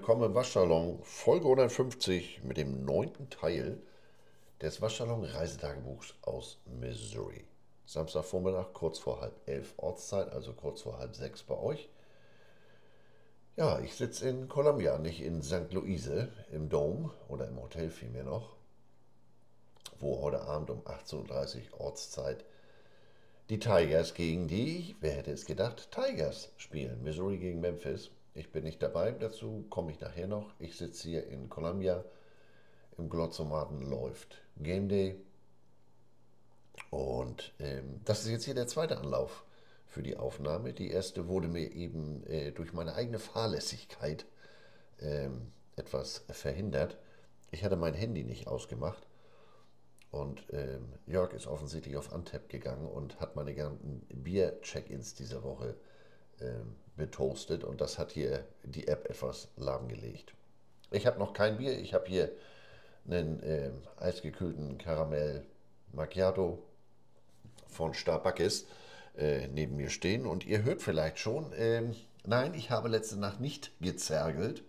willkommen im Waschsalon, Folge 150 mit dem neunten Teil des Waschsalon Reisetagebuchs aus Missouri. Samstagvormittag, kurz vor halb elf Ortszeit, also kurz vor halb sechs bei euch. Ja, ich sitze in Columbia, nicht in St. Louise im Dome oder im Hotel vielmehr noch, wo heute Abend um 18.30 Uhr Ortszeit die Tigers gegen die, wer hätte es gedacht, Tigers spielen. Missouri gegen Memphis. Ich bin nicht dabei, dazu komme ich nachher noch. Ich sitze hier in Columbia. Im Glotzomaten läuft Game Day. Und ähm, das ist jetzt hier der zweite Anlauf für die Aufnahme. Die erste wurde mir eben äh, durch meine eigene Fahrlässigkeit ähm, etwas verhindert. Ich hatte mein Handy nicht ausgemacht. Und ähm, Jörg ist offensichtlich auf Antep gegangen und hat meine ganzen Bier-Check-ins dieser Woche betoastet und das hat hier die App etwas lahmgelegt. Ich habe noch kein Bier, ich habe hier einen äh, eisgekühlten Karamell Macchiato von Starbucks äh, neben mir stehen. Und ihr hört vielleicht schon, äh, nein, ich habe letzte Nacht nicht gezergelt,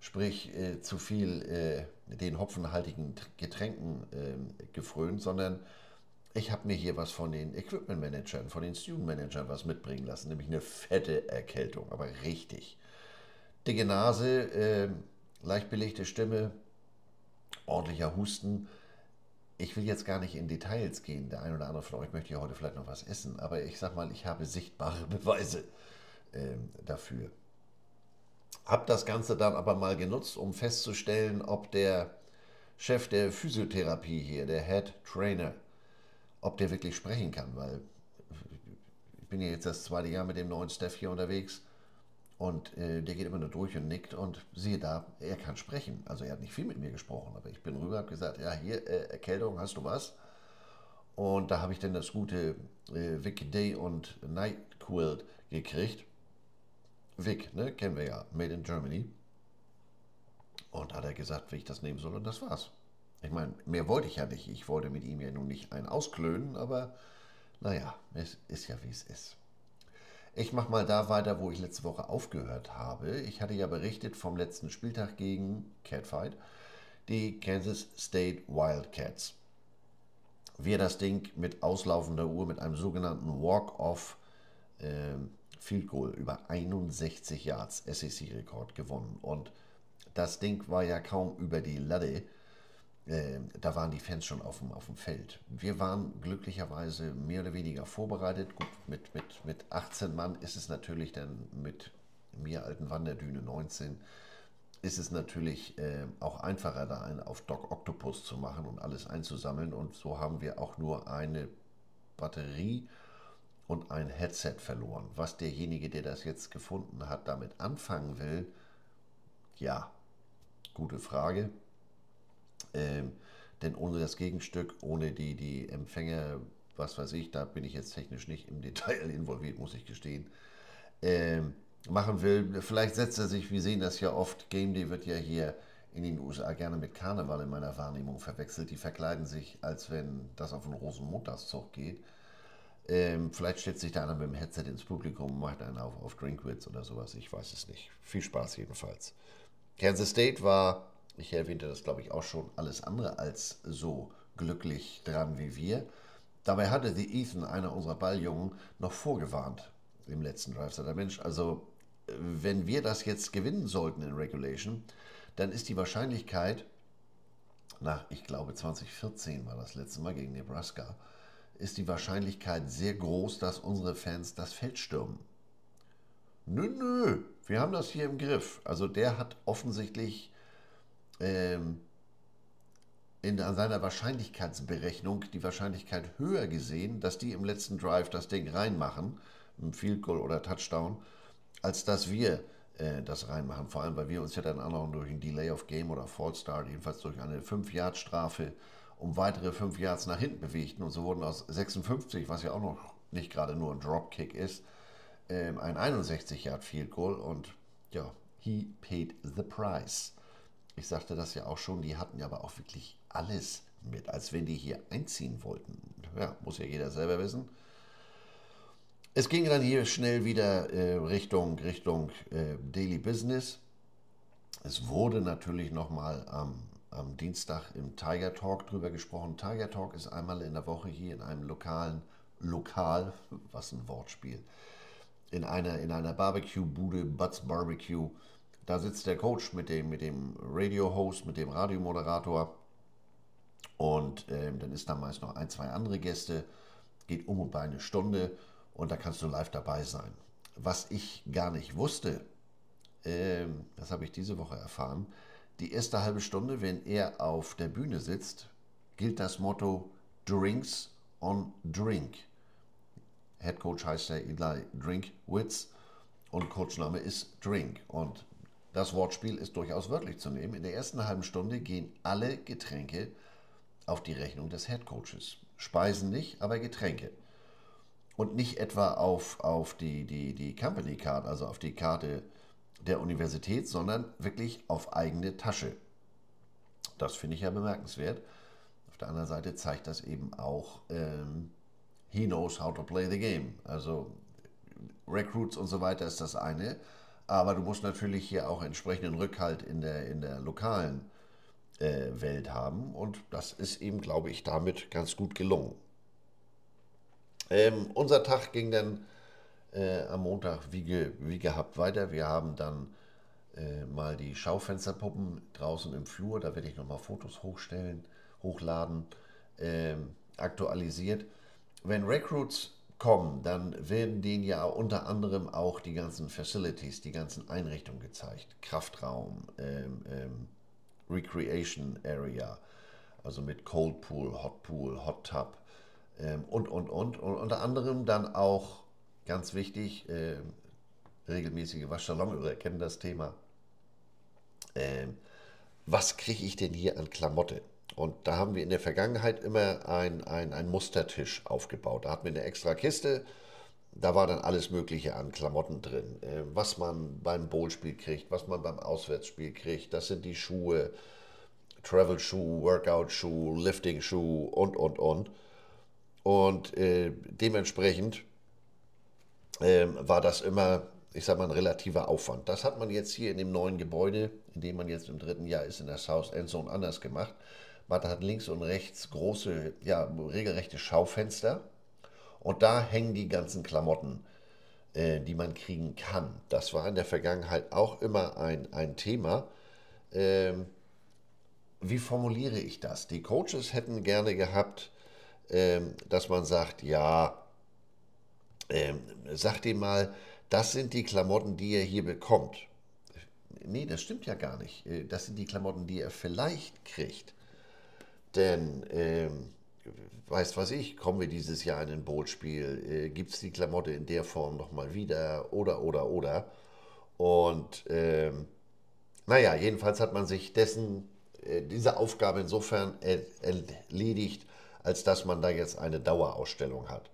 sprich äh, zu viel äh, den hopfenhaltigen Getränken ähm, gefrönt, sondern ich habe mir hier was von den Equipment Managern, von den Student Managern was mitbringen lassen, nämlich eine fette Erkältung, aber richtig. Dicke Nase, äh, leicht belegte Stimme, ordentlicher Husten. Ich will jetzt gar nicht in Details gehen. Der ein oder andere von euch möchte ja heute vielleicht noch was essen, aber ich sag mal, ich habe sichtbare Beweise äh, dafür. Hab das Ganze dann aber mal genutzt, um festzustellen, ob der Chef der Physiotherapie hier, der Head Trainer, ob der wirklich sprechen kann, weil ich bin ja jetzt das zweite Jahr mit dem neuen Steph hier unterwegs und äh, der geht immer nur durch und nickt und siehe da, er kann sprechen. Also er hat nicht viel mit mir gesprochen, aber ich bin rüber, habe gesagt, ja hier, äh, Erkältung, hast du was? Und da habe ich dann das gute äh, Vic Day und Night Quilt gekriegt. Vic, ne, kennen wir ja, Made in Germany. Und hat er gesagt, wie ich das nehmen soll und das war's. Ich meine, mehr wollte ich ja nicht. Ich wollte mit ihm ja nun nicht einen ausklönen, aber naja, es ist ja wie es ist. Ich mache mal da weiter, wo ich letzte Woche aufgehört habe. Ich hatte ja berichtet vom letzten Spieltag gegen Catfight, die Kansas State Wildcats. Wir das Ding mit auslaufender Uhr mit einem sogenannten Walk-Off äh, Field Goal über 61 Yards SEC-Rekord gewonnen. Und das Ding war ja kaum über die Latte äh, da waren die Fans schon auf dem, auf dem Feld. Wir waren glücklicherweise mehr oder weniger vorbereitet. Gut, mit, mit, mit 18 Mann ist es natürlich dann mit mir alten Wanderdüne 19 ist es natürlich äh, auch einfacher, da einen auf Doc Octopus zu machen und alles einzusammeln. Und so haben wir auch nur eine Batterie und ein Headset verloren. Was derjenige, der das jetzt gefunden hat, damit anfangen will, ja, gute Frage. Ähm, denn ohne das Gegenstück, ohne die, die Empfänger, was weiß ich, da bin ich jetzt technisch nicht im Detail involviert, muss ich gestehen, ähm, machen will. Vielleicht setzt er sich, wir sehen das ja oft, Game Day wird ja hier in den USA gerne mit Karneval in meiner Wahrnehmung verwechselt. Die verkleiden sich, als wenn das auf einen Rosenmontagszug geht. Ähm, vielleicht stellt sich da einer mit dem Headset ins Publikum und macht einen auf, auf Drinkwitz oder sowas. Ich weiß es nicht. Viel Spaß jedenfalls. Kansas State war ich erwähnte das, glaube ich, auch schon, alles andere als so glücklich dran wie wir. Dabei hatte die Ethan, einer unserer Balljungen, noch vorgewarnt im letzten Drive. Der Mensch, also wenn wir das jetzt gewinnen sollten in Regulation, dann ist die Wahrscheinlichkeit, nach, ich glaube 2014 war das letzte Mal gegen Nebraska, ist die Wahrscheinlichkeit sehr groß, dass unsere Fans das Feld stürmen. Nö, nö, wir haben das hier im Griff. Also der hat offensichtlich ähm, in seiner Wahrscheinlichkeitsberechnung die Wahrscheinlichkeit höher gesehen, dass die im letzten Drive das Ding reinmachen, im Field Goal oder Touchdown, als dass wir äh, das reinmachen. Vor allem, weil wir uns ja dann auch noch durch ein Delay of Game oder False Start, jedenfalls durch eine 5-Yard-Strafe, um weitere 5 Yards nach hinten bewegten. Und so wurden aus 56, was ja auch noch nicht gerade nur ein Dropkick ist, ähm, ein 61-Yard Field Goal. Und ja, he paid the price ich sagte das ja auch schon, die hatten ja aber auch wirklich alles mit, als wenn die hier einziehen wollten. Ja, muss ja jeder selber wissen. Es ging dann hier schnell wieder äh, Richtung, Richtung äh, Daily Business. Es wurde natürlich nochmal am, am Dienstag im Tiger Talk drüber gesprochen. Tiger Talk ist einmal in der Woche hier in einem lokalen Lokal, was ein Wortspiel, in einer, in einer Barbecue-Bude, Butts Barbecue. Da sitzt der Coach mit dem, mit dem Radio-Host, mit dem Radiomoderator und äh, dann ist da meist noch ein, zwei andere Gäste. Geht um und bei eine Stunde und da kannst du live dabei sein. Was ich gar nicht wusste, äh, das habe ich diese Woche erfahren, die erste halbe Stunde, wenn er auf der Bühne sitzt, gilt das Motto Drinks on Drink. Head Coach heißt ja Eli Drinkwitz und Coachname ist Drink. Und das Wortspiel ist durchaus wörtlich zu nehmen. In der ersten halben Stunde gehen alle Getränke auf die Rechnung des Head Coaches. Speisen nicht, aber Getränke. Und nicht etwa auf, auf die, die, die Company Card, also auf die Karte der Universität, sondern wirklich auf eigene Tasche. Das finde ich ja bemerkenswert. Auf der anderen Seite zeigt das eben auch, ähm, he knows how to play the game. Also Recruits und so weiter ist das eine, aber du musst natürlich hier auch entsprechenden Rückhalt in der, in der lokalen äh, Welt haben und das ist eben, glaube ich, damit ganz gut gelungen. Ähm, unser Tag ging dann äh, am Montag wie, ge, wie gehabt weiter. Wir haben dann äh, mal die Schaufensterpuppen draußen im Flur, da werde ich nochmal Fotos hochstellen, hochladen, ähm, aktualisiert. Wenn Recruits kommen, dann werden denen ja unter anderem auch die ganzen Facilities, die ganzen Einrichtungen gezeigt. Kraftraum, ähm, ähm, Recreation Area, also mit Cold Pool, Hot Pool, Hot Tub ähm, und, und, und. Und unter anderem dann auch, ganz wichtig, äh, regelmäßige Waschsalon, oder kennen das Thema. Ähm, was kriege ich denn hier an Klamotte? Und da haben wir in der Vergangenheit immer ein, ein, Mustertisch aufgebaut. Da hatten wir eine extra Kiste, da war dann alles Mögliche an Klamotten drin. Äh, was man beim Bowlspiel kriegt, was man beim Auswärtsspiel kriegt, das sind die Schuhe, Travel-Schuh, Workout-Schuh, Lifting-Schuh und, und, und. Und äh, dementsprechend äh, war das immer, ich sag mal, ein relativer Aufwand. Das hat man jetzt hier in dem neuen Gebäude, in dem man jetzt im dritten Jahr ist, in der South Endzone anders gemacht. Man hat links und rechts große, ja, regelrechte Schaufenster und da hängen die ganzen Klamotten, äh, die man kriegen kann. Das war in der Vergangenheit auch immer ein, ein Thema. Ähm, wie formuliere ich das? Die Coaches hätten gerne gehabt, ähm, dass man sagt, ja, ähm, sagt ihm mal, das sind die Klamotten, die er hier bekommt. Nee, das stimmt ja gar nicht. Äh, das sind die Klamotten, die er vielleicht kriegt. Denn ähm, weiß was ich, kommen wir dieses Jahr in ein Bootspiel, äh, gibt es die Klamotte in der Form nochmal wieder oder, oder, oder. Und ähm, naja, jedenfalls hat man sich dessen, äh, diese Aufgabe insofern erledigt, als dass man da jetzt eine Dauerausstellung hat.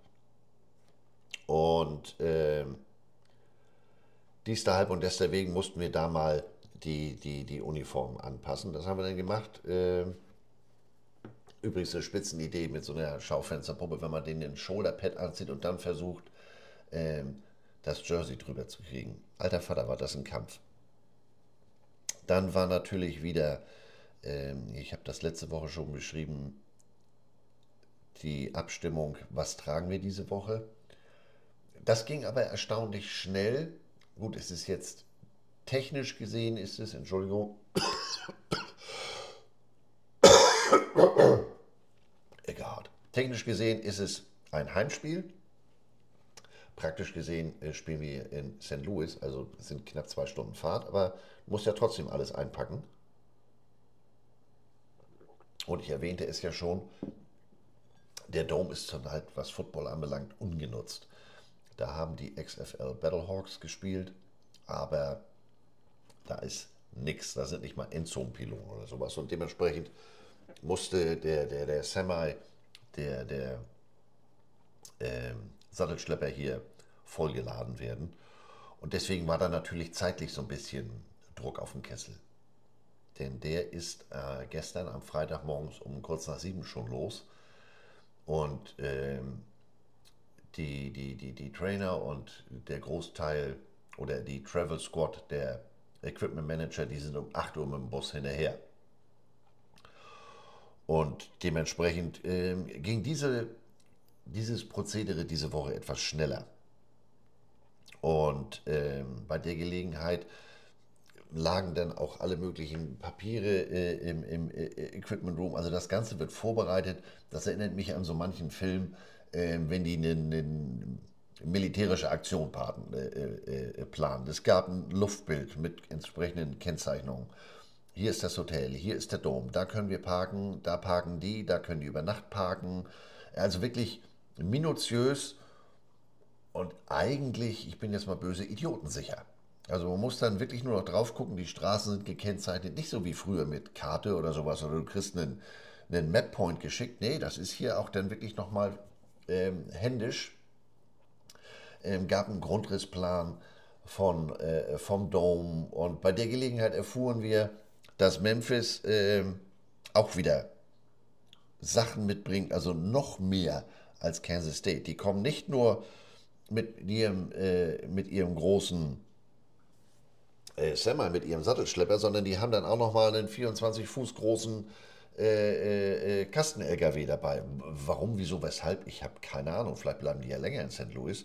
Und ähm, dies deshalb und deswegen mussten wir da mal die, die, die Uniformen anpassen. Das haben wir dann gemacht. Ähm, Übrigens eine Spitzenidee mit so einer Schaufensterpuppe, wenn man den in Shoulderpad anzieht und dann versucht, ähm, das Jersey drüber zu kriegen. Alter Vater, war das ein Kampf. Dann war natürlich wieder, ähm, ich habe das letzte Woche schon beschrieben, die Abstimmung, was tragen wir diese Woche. Das ging aber erstaunlich schnell. Gut, es ist jetzt technisch gesehen, ist es, Entschuldigung, Technisch gesehen ist es ein Heimspiel. Praktisch gesehen äh, spielen wir in St. Louis, also sind knapp zwei Stunden Fahrt, aber muss ja trotzdem alles einpacken. Und ich erwähnte es ja schon, der Dome ist zurzeit, was Football anbelangt, ungenutzt. Da haben die XFL Battlehawks gespielt, aber da ist nichts, da sind nicht mal Endzone-Pylonen oder sowas. Und dementsprechend musste der, der, der Semi der, der ähm, Sattelschlepper hier vollgeladen werden. Und deswegen war da natürlich zeitlich so ein bisschen Druck auf dem Kessel. Denn der ist äh, gestern am Freitagmorgens um kurz nach sieben schon los. Und ähm, die, die, die, die Trainer und der Großteil oder die Travel Squad der Equipment Manager, die sind um 8 Uhr mit dem Bus hinterher. Und dementsprechend äh, ging diese, dieses Prozedere diese Woche etwas schneller. Und äh, bei der Gelegenheit lagen dann auch alle möglichen Papiere äh, im, im äh, Equipment Room. Also das Ganze wird vorbereitet. Das erinnert mich an so manchen Film, äh, wenn die eine, militärische Aktion äh, äh, planen. Es gab ein Luftbild mit entsprechenden Kennzeichnungen. Hier ist das Hotel, hier ist der Dom, da können wir parken, da parken die, da können die über Nacht parken. Also wirklich minutiös und eigentlich, ich bin jetzt mal böse, idiotensicher. Also man muss dann wirklich nur noch drauf gucken, die Straßen sind gekennzeichnet, nicht so wie früher mit Karte oder sowas, oder du kriegst einen, einen Map-Point geschickt. Nee, das ist hier auch dann wirklich nochmal ähm, händisch. Ähm, gab einen Grundrissplan von, äh, vom Dome und bei der Gelegenheit erfuhren wir, dass Memphis äh, auch wieder Sachen mitbringt, also noch mehr als Kansas State. Die kommen nicht nur mit ihrem, äh, mit ihrem großen äh, Semi, mit ihrem Sattelschlepper, sondern die haben dann auch nochmal einen 24 Fuß großen äh, äh, äh, Kasten-LKW dabei. Warum, wieso, weshalb? Ich habe keine Ahnung. Vielleicht bleiben die ja länger in St. Louis.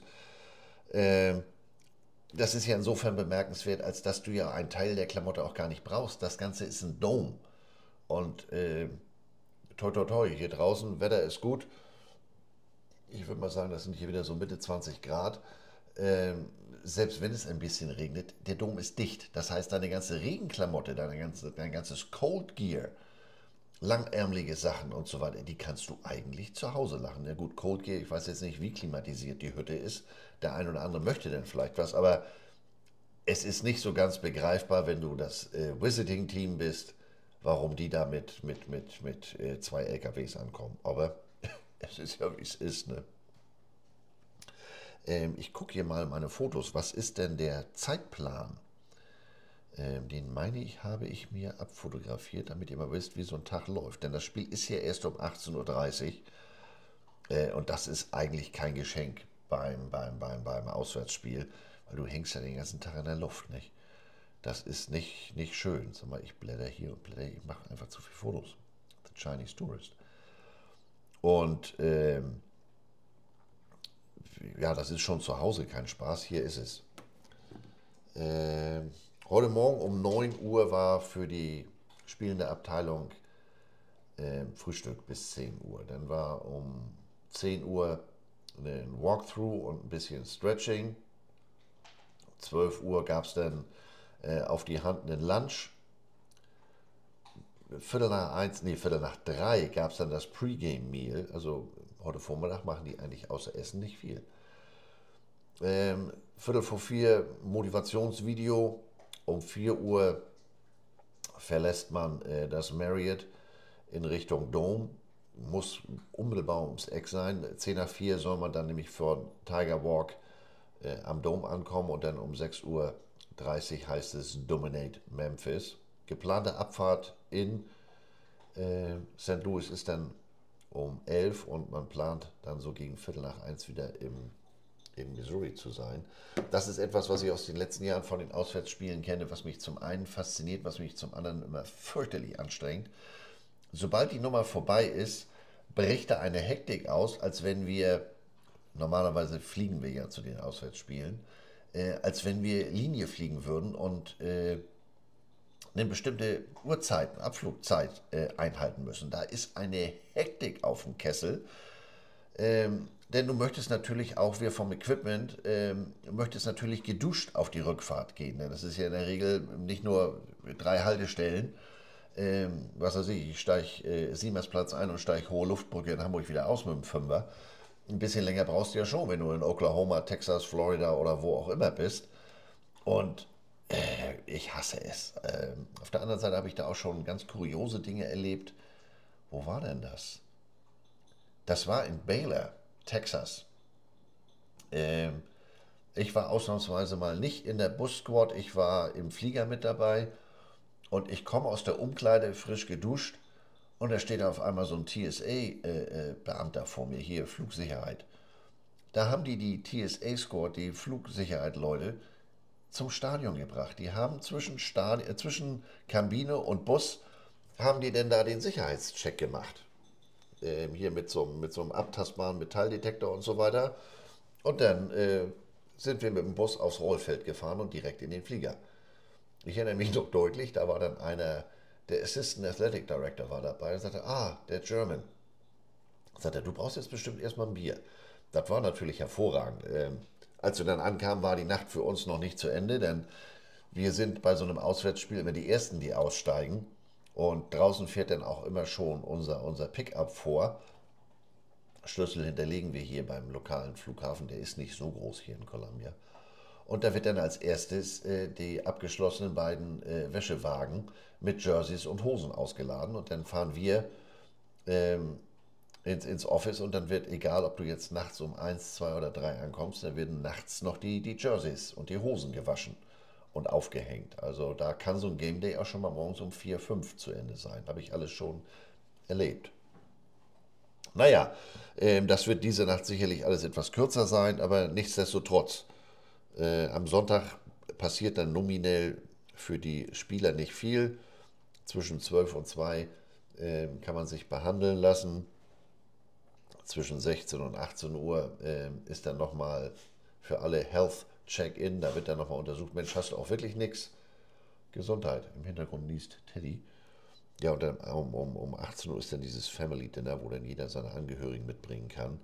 Ähm, das ist ja insofern bemerkenswert, als dass du ja einen Teil der Klamotte auch gar nicht brauchst. Das Ganze ist ein Dome. Und äh, toi toi toi, hier draußen, Wetter ist gut. Ich würde mal sagen, das sind hier wieder so Mitte 20 Grad. Ähm, selbst wenn es ein bisschen regnet, der Dom ist dicht. Das heißt, deine ganze Regenklamotte, deine ganze, dein ganzes Cold Gear, langärmelige Sachen und so weiter, die kannst du eigentlich zu Hause lachen. Ja gut, Cold Gear, ich weiß jetzt nicht, wie klimatisiert die Hütte ist. Der ein oder andere möchte dann vielleicht was, aber es ist nicht so ganz begreifbar, wenn du das äh, Visiting-Team bist, warum die da mit, mit, mit, mit äh, zwei LKWs ankommen. Aber es ist ja, wie es ist, ne? Ähm, ich gucke hier mal meine Fotos. Was ist denn der Zeitplan? Ähm, den meine ich, habe ich mir abfotografiert, damit ihr mal wisst, wie so ein Tag läuft. Denn das Spiel ist ja erst um 18.30 Uhr. Äh, und das ist eigentlich kein Geschenk beim, beim, beim, beim Auswärtsspiel, weil du hängst ja den ganzen Tag in der Luft, nicht? Das ist nicht, nicht schön. Sag mal, ich blätter hier und blätter, ich mache einfach zu viele Fotos. The Chinese Tourist. Und ähm, ja, das ist schon zu Hause kein Spaß. Hier ist es. Ähm, Heute Morgen um 9 Uhr war für die spielende Abteilung äh, Frühstück bis 10 Uhr. Dann war um 10 Uhr ein Walkthrough und ein bisschen Stretching. 12 Uhr gab es dann äh, auf die Hand einen Lunch. Viertel nach eins, nee, Viertel nach drei gab es dann das Pre-Game-Meal. Also heute Vormittag machen die eigentlich außer Essen nicht viel. Ähm, Viertel vor vier Motivationsvideo um 4 Uhr verlässt man äh, das Marriott in Richtung Dome. Muss unmittelbar ums Eck sein. 10 nach 4 soll man dann nämlich vor Tiger Walk äh, am Dome ankommen und dann um 6.30 Uhr heißt es Dominate Memphis. Geplante Abfahrt in äh, St. Louis ist dann um 11 und man plant dann so gegen Viertel nach 1 wieder im in Missouri zu sein. Das ist etwas, was ich aus den letzten Jahren von den Auswärtsspielen kenne, was mich zum einen fasziniert, was mich zum anderen immer fürchterlich anstrengt. Sobald die Nummer vorbei ist, bricht da eine Hektik aus, als wenn wir, normalerweise fliegen wir ja zu den Auswärtsspielen, äh, als wenn wir Linie fliegen würden und äh, eine bestimmte Uhrzeit, Abflugzeit äh, einhalten müssen. Da ist eine Hektik auf dem Kessel. Ähm, denn du möchtest natürlich auch, wir vom Equipment, ähm, möchtest natürlich geduscht auf die Rückfahrt gehen. Ne? Das ist ja in der Regel nicht nur drei Haltestellen. Ähm, was weiß ich, ich steige äh, Siemersplatz ein und steige Hohe Luftbrücke in Hamburg wieder aus mit dem Fünfer. Ein bisschen länger brauchst du ja schon, wenn du in Oklahoma, Texas, Florida oder wo auch immer bist. Und äh, ich hasse es. Ähm, auf der anderen Seite habe ich da auch schon ganz kuriose Dinge erlebt. Wo war denn das? Das war in Baylor. Texas. Ähm, ich war ausnahmsweise mal nicht in der Bus-Squad, ich war im Flieger mit dabei und ich komme aus der Umkleide frisch geduscht und da steht auf einmal so ein TSA-Beamter äh, äh, vor mir, hier Flugsicherheit. Da haben die die TSA-Squad, die Flugsicherheit-Leute, zum Stadion gebracht. Die haben zwischen, Stadi äh, zwischen Kabine und Bus, haben die denn da den Sicherheitscheck gemacht. Ähm, hier mit so, mit so einem abtastbaren Metalldetektor und so weiter. Und dann äh, sind wir mit dem Bus aufs Rollfeld gefahren und direkt in den Flieger. Ich erinnere mich noch deutlich, da war dann einer, der Assistant Athletic Director war dabei und sagte, ah, der German. Sagt er, du brauchst jetzt bestimmt erstmal ein Bier. Das war natürlich hervorragend. Ähm, als wir dann ankamen, war die Nacht für uns noch nicht zu Ende, denn wir sind bei so einem Auswärtsspiel immer die Ersten, die aussteigen. Und draußen fährt dann auch immer schon unser, unser Pickup vor. Schlüssel hinterlegen wir hier beim lokalen Flughafen, der ist nicht so groß hier in Columbia. Und da wird dann als erstes äh, die abgeschlossenen beiden äh, Wäschewagen mit Jerseys und Hosen ausgeladen. Und dann fahren wir ähm, ins, ins Office und dann wird, egal ob du jetzt nachts um 1, 2 oder 3 ankommst, dann werden nachts noch die, die Jerseys und die Hosen gewaschen und aufgehängt. Also da kann so ein Game Day auch schon mal morgens um 4, 5 zu Ende sein. Habe ich alles schon erlebt. Naja, äh, das wird diese Nacht sicherlich alles etwas kürzer sein, aber nichtsdestotrotz, äh, am Sonntag passiert dann nominell für die Spieler nicht viel. Zwischen 12 und 2 äh, kann man sich behandeln lassen zwischen 16 und 18 Uhr äh, ist dann nochmal für alle Health Check-in. Da wird dann nochmal untersucht, Mensch, hast du auch wirklich nichts? Gesundheit. Im Hintergrund liest Teddy. Ja, und dann um, um, um 18 Uhr ist dann dieses Family Dinner, wo dann jeder seine Angehörigen mitbringen kann.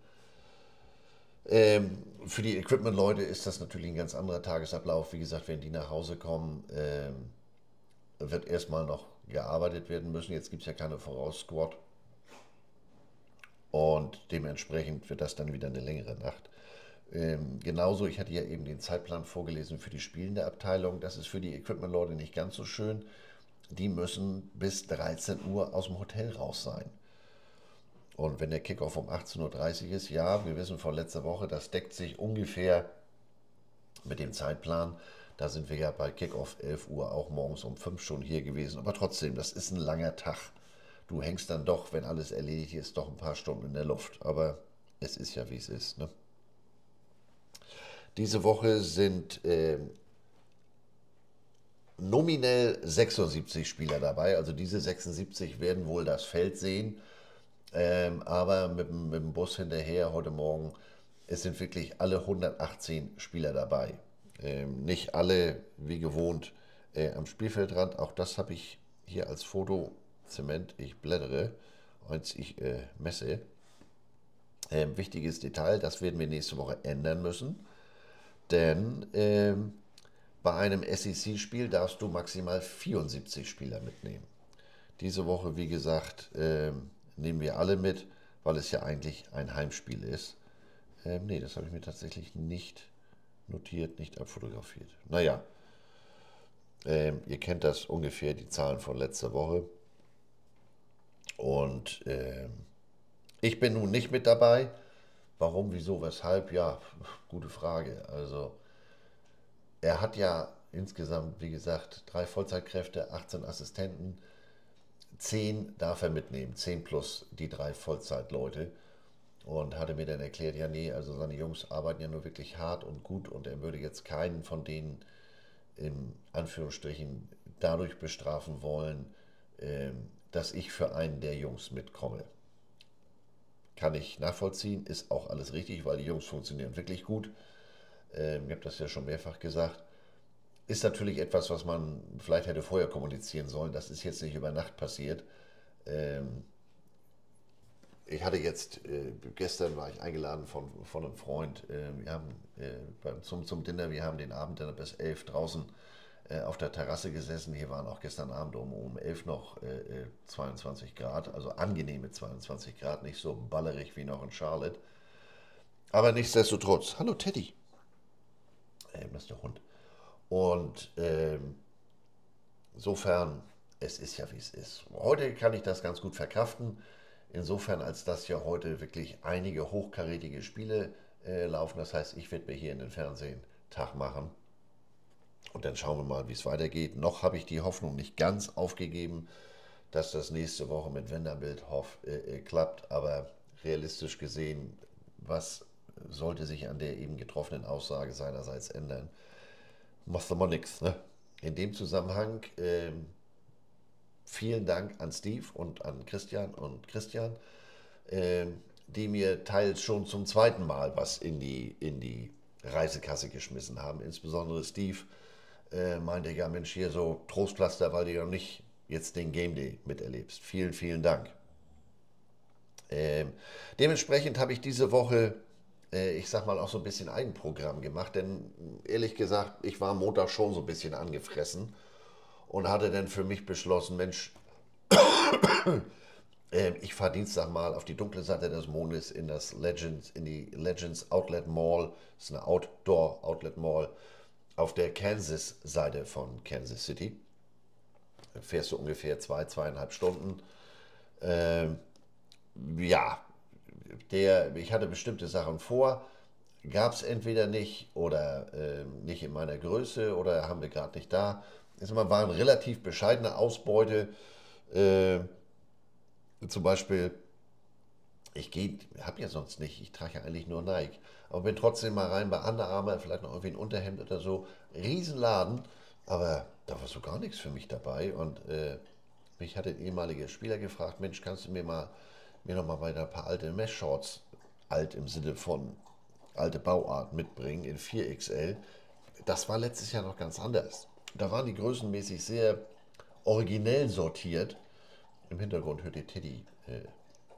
Ähm, für die Equipment-Leute ist das natürlich ein ganz anderer Tagesablauf. Wie gesagt, wenn die nach Hause kommen, ähm, wird erstmal noch gearbeitet werden müssen. Jetzt gibt es ja keine Voraussquad. Und dementsprechend wird das dann wieder eine längere Nacht. Ähm, genauso, ich hatte ja eben den Zeitplan vorgelesen für die spielende Abteilung. Das ist für die Equipment-Leute nicht ganz so schön. Die müssen bis 13 Uhr aus dem Hotel raus sein. Und wenn der Kickoff um 18.30 Uhr ist, ja, wir wissen von letzter Woche, das deckt sich ungefähr mit dem Zeitplan. Da sind wir ja bei Kickoff 11 Uhr auch morgens um 5 schon hier gewesen. Aber trotzdem, das ist ein langer Tag du hängst dann doch, wenn alles erledigt ist, doch ein paar Stunden in der Luft. Aber es ist ja, wie es ist. Ne? Diese Woche sind äh, nominell 76 Spieler dabei. Also diese 76 werden wohl das Feld sehen. Ähm, aber mit, mit, dem Bus hinterher heute Morgen, es sind wirklich alle 118 Spieler dabei. Ähm, nicht alle wie gewohnt äh, am Spielfeldrand. Auch das habe ich hier als Foto Zement, ich blättere, als ich äh, messe. Ähm, wichtiges Detail, das werden wir nächste Woche ändern müssen, denn ähm, bei einem SEC-Spiel darfst du maximal 74 Spieler mitnehmen. Diese Woche, wie gesagt, ähm, nehmen wir alle mit, weil es ja eigentlich ein Heimspiel ist. Ähm, nee, das habe ich mir tatsächlich nicht notiert, nicht abfotografiert. Naja, ähm, ihr kennt das ungefähr, die Zahlen von letzter Woche. Und äh, ich bin nun nicht mit dabei. Warum, wieso, weshalb? Ja, gute Frage. Also er hat ja insgesamt, wie gesagt, drei Vollzeitkräfte, 18 Assistenten. 10 darf er mitnehmen, 10 plus die drei Vollzeitleute. Und hatte mir dann erklärt, ja nee, also seine Jungs arbeiten ja nur wirklich hart und gut und er würde jetzt keinen von denen in Anführungsstrichen dadurch bestrafen wollen, ähm, dass ich für einen der Jungs mitkomme. Kann ich nachvollziehen, ist auch alles richtig, weil die Jungs funktionieren wirklich gut. Ähm, ich habe das ja schon mehrfach gesagt. Ist natürlich etwas, was man vielleicht hätte vorher kommunizieren sollen. Das ist jetzt nicht über Nacht passiert. Ähm, ich hatte jetzt, äh, gestern war ich eingeladen von, von einem Freund. Äh, wir haben äh, zum, zum Dinner, wir haben den Abend dann bis elf draußen äh, auf der Terrasse gesessen. Hier waren auch gestern Abend um, um 11 noch äh, 22 äh, Grad, also angenehme 22 Grad, nicht so ballerig wie noch in Charlotte. Aber nichtsdestotrotz, hallo Teddy. Ähm, das ist der Hund. Und ähm, insofern, es ist ja wie es ist. Heute kann ich das ganz gut verkraften. Insofern, als dass ja heute wirklich einige hochkarätige Spiele äh, laufen. Das heißt, ich werde mir hier in den Fernsehen Tag machen. Und dann schauen wir mal, wie es weitergeht. Noch habe ich die Hoffnung nicht ganz aufgegeben, dass das nächste Woche mit Wenderbild Hoff äh, äh, klappt. Aber realistisch gesehen, was sollte sich an der eben getroffenen Aussage seinerseits ändern? Machst du mal nichts. Ne? In dem Zusammenhang äh, vielen Dank an Steve und an Christian und Christian, äh, die mir teils schon zum zweiten Mal was in die, in die Reisekasse geschmissen haben. Insbesondere Steve äh, meinte, ja Mensch, hier so Trostpflaster, weil du ja nicht jetzt den Game Day miterlebst. Vielen, vielen Dank. Ähm, dementsprechend habe ich diese Woche, ich sag mal, auch so ein bisschen Eigenprogramm gemacht, denn ehrlich gesagt, ich war Montag schon so ein bisschen angefressen und hatte dann für mich beschlossen, Mensch, äh, ich fahre Dienstag mal auf die dunkle Seite des Mondes in das Legends, in die Legends Outlet Mall. Das ist eine Outdoor Outlet Mall auf der Kansas-Seite von Kansas City. Da fährst du ungefähr zwei, zweieinhalb Stunden. Ähm, ja, der, ich hatte bestimmte Sachen vor, gab es entweder nicht oder äh, nicht in meiner Größe oder haben wir gerade nicht da. Es war eine relativ bescheidene Ausbeute. Äh, zum Beispiel, ich habe ja sonst nicht, ich trage ja eigentlich nur Nike, aber bin trotzdem mal rein bei Under Armour, vielleicht noch irgendwie ein Unterhemd oder so. Riesenladen, aber da war so gar nichts für mich dabei und äh, mich hat ein ehemaliger Spieler gefragt, Mensch, kannst du mir mal mir noch mal weiter ein paar alte Mesh-Shorts, alt im Sinne von alte Bauart mitbringen in 4XL. Das war letztes Jahr noch ganz anders. Da waren die größenmäßig sehr originell sortiert. Im Hintergrund hört ihr Teddy äh,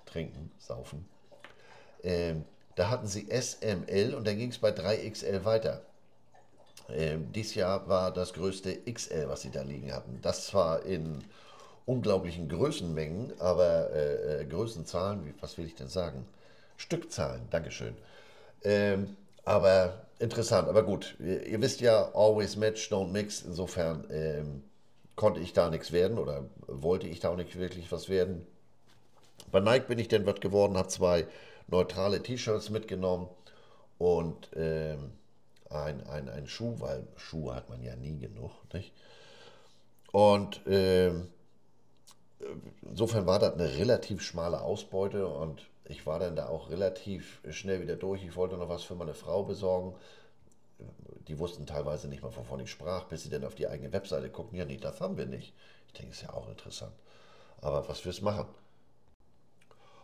trinken, saufen. Ähm, da hatten sie SML und dann ging es bei 3XL weiter. Ähm, dies Jahr war das größte XL, was sie da liegen hatten. Das zwar in unglaublichen Größenmengen, aber äh, äh, Größenzahlen, wie, was will ich denn sagen? Stückzahlen, Dankeschön. Ähm, aber interessant, aber gut. Ihr, ihr, wisst ja, always match, don't mix. Insofern ähm, konnte ich da nichts werden oder wollte ich da auch nicht wirklich was werden. Bei Nike bin ich dann was geworden, habe zwei neutrale T-Shirts mitgenommen und ähm, ein, ein, ein Schuh, weil Schuhe hat man ja nie genug. Nicht? Und ähm, insofern war das eine relativ schmale Ausbeute und ich war dann da auch relativ schnell wieder durch. Ich wollte noch was für meine Frau besorgen. Die wussten teilweise nicht mal, wovon ich sprach, bis sie dann auf die eigene Webseite gucken. Ja, nee, das haben wir nicht. Ich denke, ist ja auch interessant. Aber was wir's machen?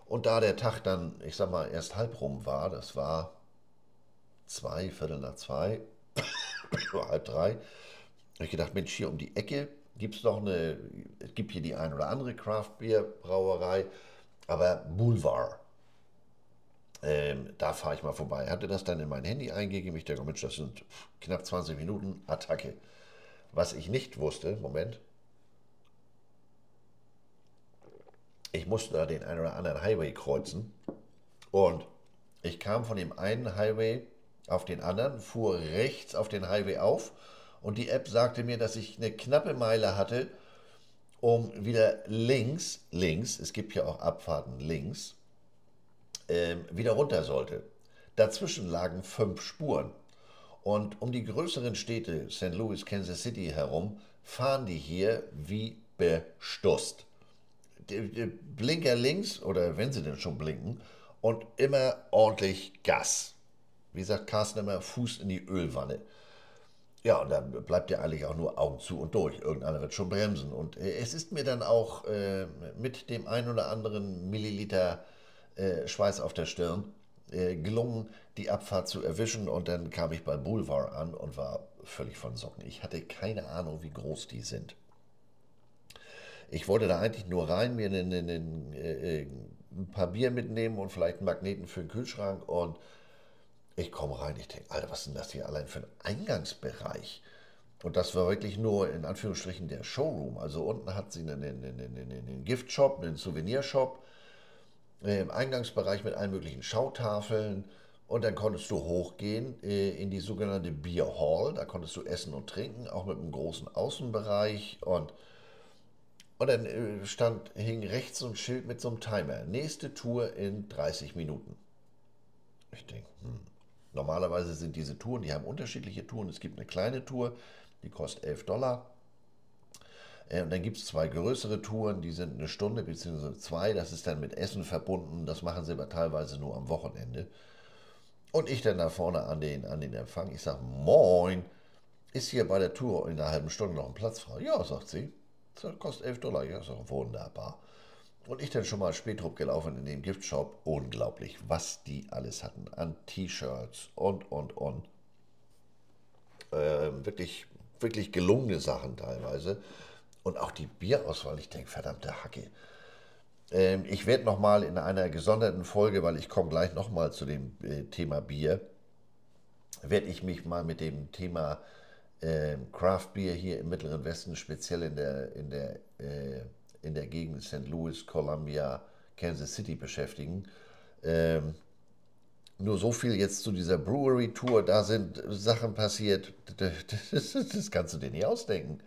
Und da der Tag dann, ich sag mal, erst halb rum war, das war zwei, Viertel nach zwei, halb drei, habe ich gedacht, Mensch, hier um die Ecke gibt es noch eine, es gibt hier die ein oder andere Craft Beer Brauerei, aber Boulevard. Ähm, da fahre ich mal vorbei. Hatte das dann in mein Handy eingegeben. Ich denke, Mensch, das sind knapp 20 Minuten Attacke. Was ich nicht wusste, Moment, ich musste da den einen oder anderen Highway kreuzen und ich kam von dem einen Highway auf den anderen, fuhr rechts auf den Highway auf und die App sagte mir, dass ich eine knappe Meile hatte, um wieder links, links, es gibt ja auch Abfahrten links, ähm, wieder runter sollte. Dazwischen lagen fünf Spuren. Und um die größeren Städte, St. Louis, Kansas City herum, fahren die hier wie bestusst. Blinker links, oder wenn sie denn schon blinken, und immer ordentlich Gas. Wie sagt Carsten immer, Fuß in die Ölwanne. Ja, und dann bleibt ja eigentlich auch nur Augen zu und durch. Irgendeiner wird schon bremsen. Und äh, es ist mir dann auch äh, mit dem ein oder anderen Milliliter äh, Schweiß auf der Stirn äh, gelungen, die Abfahrt zu erwischen. Und dann kam ich bei Boulevard an und war völlig von Socken. Ich hatte keine Ahnung, wie groß die sind. Ich wollte da eigentlich nur rein, mir einen, einen, äh, ein paar Bier mitnehmen und vielleicht einen Magneten für den Kühlschrank und ich komme rein, ich denke, Alter, was ist denn das hier allein für ein Eingangsbereich? Und das war wirklich nur in Anführungsstrichen der Showroom. Also unten hat sie einen, einen, einen, einen Giftshop, einen Souvenirshop, äh, im Eingangsbereich mit allen möglichen Schautafeln. Und dann konntest du hochgehen äh, in die sogenannte Beer Hall. Da konntest du essen und trinken, auch mit einem großen Außenbereich. Und, und dann äh, stand, hing rechts so ein Schild mit so einem Timer. Nächste Tour in 30 Minuten. Ich denke, hm, Normalerweise sind diese Touren, die haben unterschiedliche Touren. Es gibt eine kleine Tour, die kostet 11 Dollar. Äh, und dann gibt es zwei größere Touren, die sind eine Stunde bzw. zwei. Das ist dann mit Essen verbunden. Das machen sie aber teilweise nur am Wochenende. Und ich dann da vorne an den, an den Empfang. Ich sage, moin. ist hier bei der Tour in einer halben Stunde noch ein Platz frei? Ja, sagt sie. Das kostet 11 Dollar. Ja, ist auch wunderbar. Und ich dann schon mal Spätrup gelaufen in den Giftshop. Unglaublich, was die alles hatten an T-Shirts und, und, und. Ähm, wirklich, wirklich gelungene Sachen teilweise. Und auch die Bierauswahl. Ich denke, verdammte Hacke. Ähm, ich werde nochmal in einer gesonderten Folge, weil ich komme gleich nochmal zu dem äh, Thema Bier, werde ich mich mal mit dem Thema äh, Craft Beer hier im Mittleren Westen, speziell in der, in der, äh, in der Gegend St. Louis, Columbia, Kansas City beschäftigen. Ähm, nur so viel jetzt zu dieser Brewery Tour, da sind Sachen passiert, das, das kannst du dir nicht ausdenken.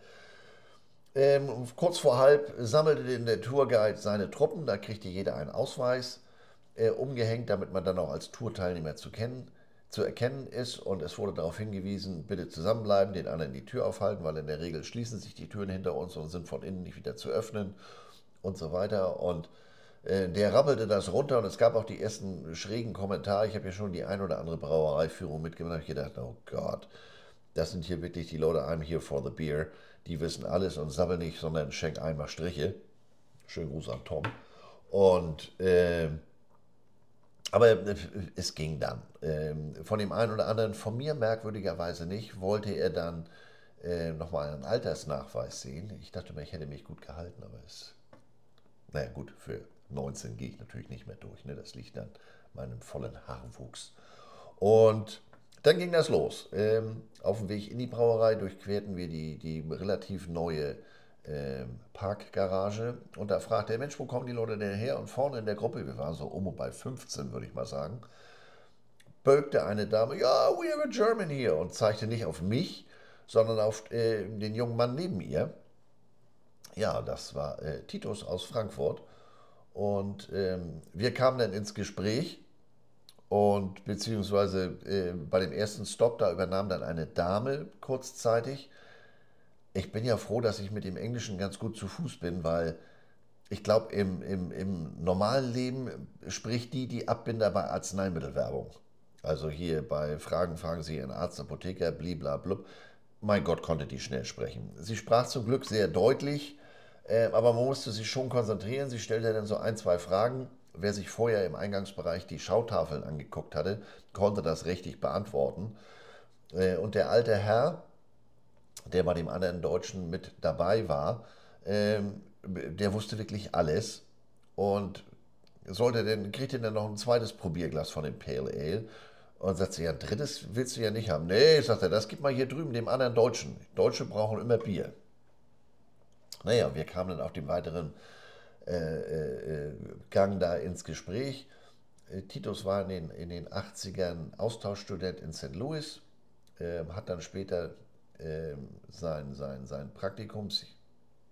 Ähm, kurz vor halb sammelte der Tourguide seine Truppen, da kriegte jeder einen Ausweis äh, umgehängt, damit man dann auch als Tourteilnehmer zu, kennen, zu erkennen ist. Und es wurde darauf hingewiesen, bitte zusammenbleiben, den anderen die Tür aufhalten, weil in der Regel schließen sich die Türen hinter uns und sind von innen nicht wieder zu öffnen und so weiter. Und äh, der rabbelte das runter und es gab auch die ersten schrägen Kommentare. Ich habe ja schon die ein oder andere Brauereiführung mitgemacht. Ich gedacht, oh Gott, das sind hier wirklich die Leute, I'm here for the beer die wissen alles und sabbeln nicht, sondern schenk einmal Striche. Schönen Gruß an Tom. Und äh, aber äh, es ging dann. Ähm, von dem einen oder anderen, von mir merkwürdigerweise nicht, wollte er dann äh, nochmal einen Altersnachweis sehen. Ich dachte mir, ich hätte mich gut gehalten, aber es. Naja, gut, für 19 gehe ich natürlich nicht mehr durch. Ne? Das liegt an meinem vollen Haarwuchs. Und dann ging das los. Ähm, auf dem Weg in die Brauerei durchquerten wir die, die relativ neue ähm, Parkgarage und da fragte der Mensch, wo kommen die Leute denn her? Und vorne in der Gruppe, wir waren so um und bei 15, würde ich mal sagen, bögte eine Dame, ja, we have a German here und zeigte nicht auf mich, sondern auf äh, den jungen Mann neben ihr. Ja, das war äh, Titus aus Frankfurt. Und ähm, wir kamen dann ins Gespräch und beziehungsweise äh, bei dem ersten Stop, da übernahm dann eine Dame kurzzeitig. Ich bin ja froh, dass ich mit dem Englischen ganz gut zu Fuß bin, weil ich glaube, im, im, im normalen Leben spricht die die Abbinder bei Arzneimittelwerbung. Also hier bei Fragen, fragen Sie Ihren Arzt, Apotheker, bliblablub. Mein Gott, konnte die schnell sprechen. Sie sprach zum Glück sehr deutlich, äh, aber man musste sich schon konzentrieren. Sie stellte dann so ein, zwei Fragen Wer sich vorher im Eingangsbereich die Schautafeln angeguckt hatte, konnte das richtig beantworten. Äh, und der alte Herr, der bei dem anderen Deutschen mit dabei war, ähm, der wusste wirklich alles und sollte denn, kriegte dann noch ein zweites Probierglas von dem Pale Ale und sagte, ja, ein drittes willst du ja nicht haben. Nee, sagt er, das gib mal hier drüben dem anderen Deutschen. Deutsche brauchen immer Bier. Naja, wir kamen dann auf dem weiteren äh, äh, Gang da ins Gespräch. Äh, Titus war in den, in den 80ern Austauschstudent in St. Louis, äh, hat dann später äh, sein, sein, sein Praktikum,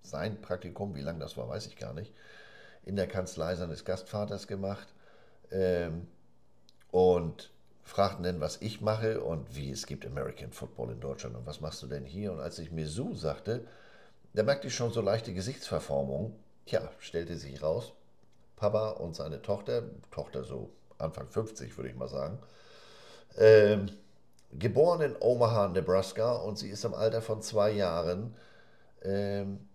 sein Praktikum, wie lange das war, weiß ich gar nicht, in der Kanzlei seines Gastvaters gemacht ähm, und fragten dann, was ich mache und wie es gibt American Football in Deutschland und was machst du denn hier? Und als ich mir so sagte, da merkte ich schon so leichte Gesichtsverformung Tja, stellte sich raus, Papa und seine Tochter, Tochter so Anfang 50 würde ich mal sagen, ähm, geboren in Omaha, Nebraska und sie ist im Alter von zwei Jahren, ähm,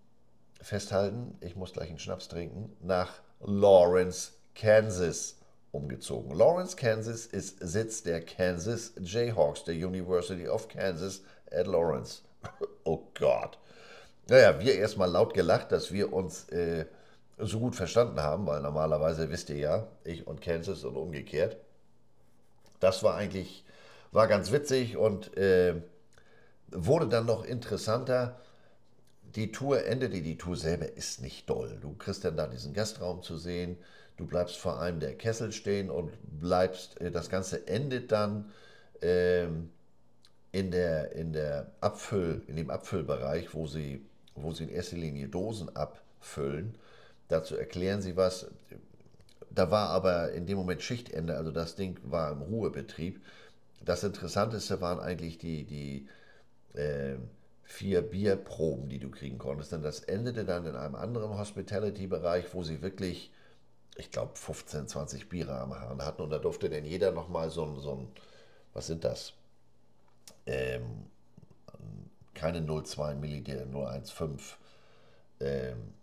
festhalten, ich muss gleich einen Schnaps trinken, nach Lawrence, Kansas umgezogen. Lawrence, Kansas ist Sitz der Kansas Jayhawks, der University of Kansas at Lawrence. oh Gott. Naja, wir erstmal laut gelacht, dass wir uns äh, so gut verstanden haben, weil normalerweise wisst ihr ja, ich und Kansas und umgekehrt. Das war eigentlich, war ganz witzig und äh, wurde dann noch interessanter. Die Tour endete, die Tour selber ist nicht doll. Du kriegst dann da diesen Gastraum zu sehen, du bleibst vor einem der Kessel stehen und bleibst, äh, das Ganze endet dann. Ähm, in der, in der Abfüll, in dem Abfüllbereich, wo sie wo sie in erster Linie Dosen abfüllen. Dazu erklären sie was. Da war aber in dem Moment Schichtende, also das Ding war im Ruhebetrieb. Das Interessanteste waren eigentlich die, die äh, vier Bierproben, die du kriegen konntest. Denn das endete dann in einem anderen Hospitality-Bereich, wo sie wirklich, ich glaube, 15, 20 Biere am Hahn hatten. Und da durfte dann jeder nochmal so ein, so ein, was sind das? Ähm, keine 0,2 Milliliter, 0,15 ähm,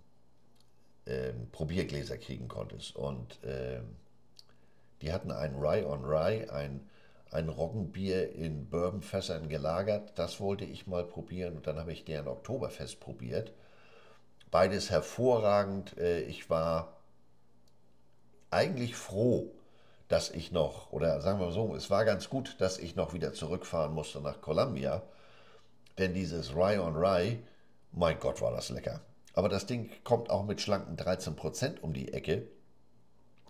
ähm, Probiergläser kriegen konntest. Und ähm, die hatten ein Rye on Rye, ein, ein Roggenbier in Bourbonfässern gelagert. Das wollte ich mal probieren und dann habe ich deren Oktoberfest probiert. Beides hervorragend. Äh, ich war eigentlich froh, dass ich noch, oder sagen wir mal so, es war ganz gut, dass ich noch wieder zurückfahren musste nach Columbia. Denn dieses Rye on Rye, mein Gott, war das lecker. Aber das Ding kommt auch mit schlanken 13% um die Ecke.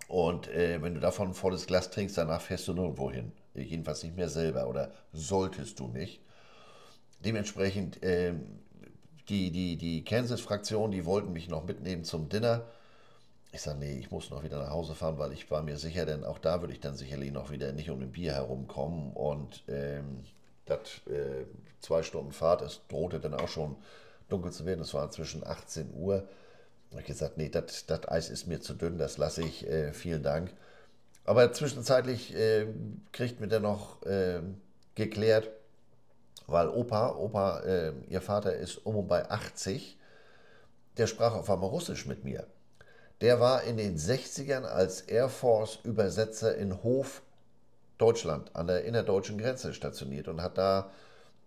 Und äh, wenn du davon ein volles Glas trinkst, danach fährst du nirgendwo hin. Jedenfalls nicht mehr selber oder solltest du nicht. Dementsprechend, äh, die, die, die Kansas-Fraktion, die wollten mich noch mitnehmen zum Dinner. Ich sage, nee, ich muss noch wieder nach Hause fahren, weil ich war mir sicher, denn auch da würde ich dann sicherlich noch wieder nicht um ein Bier herumkommen. Und ähm, das äh, zwei Stunden Fahrt, es drohte dann auch schon dunkel zu werden. Es war zwischen 18 Uhr habe ich gesagt, nee, das Eis ist mir zu dünn, das lasse ich, äh, vielen Dank. Aber zwischenzeitlich äh, kriegt mir dann noch äh, geklärt, weil Opa, Opa, äh, ihr Vater ist um und bei 80, der sprach auf einmal Russisch mit mir. Der war in den 60ern als Air Force Übersetzer in Hof, Deutschland, an der innerdeutschen Grenze stationiert und hat da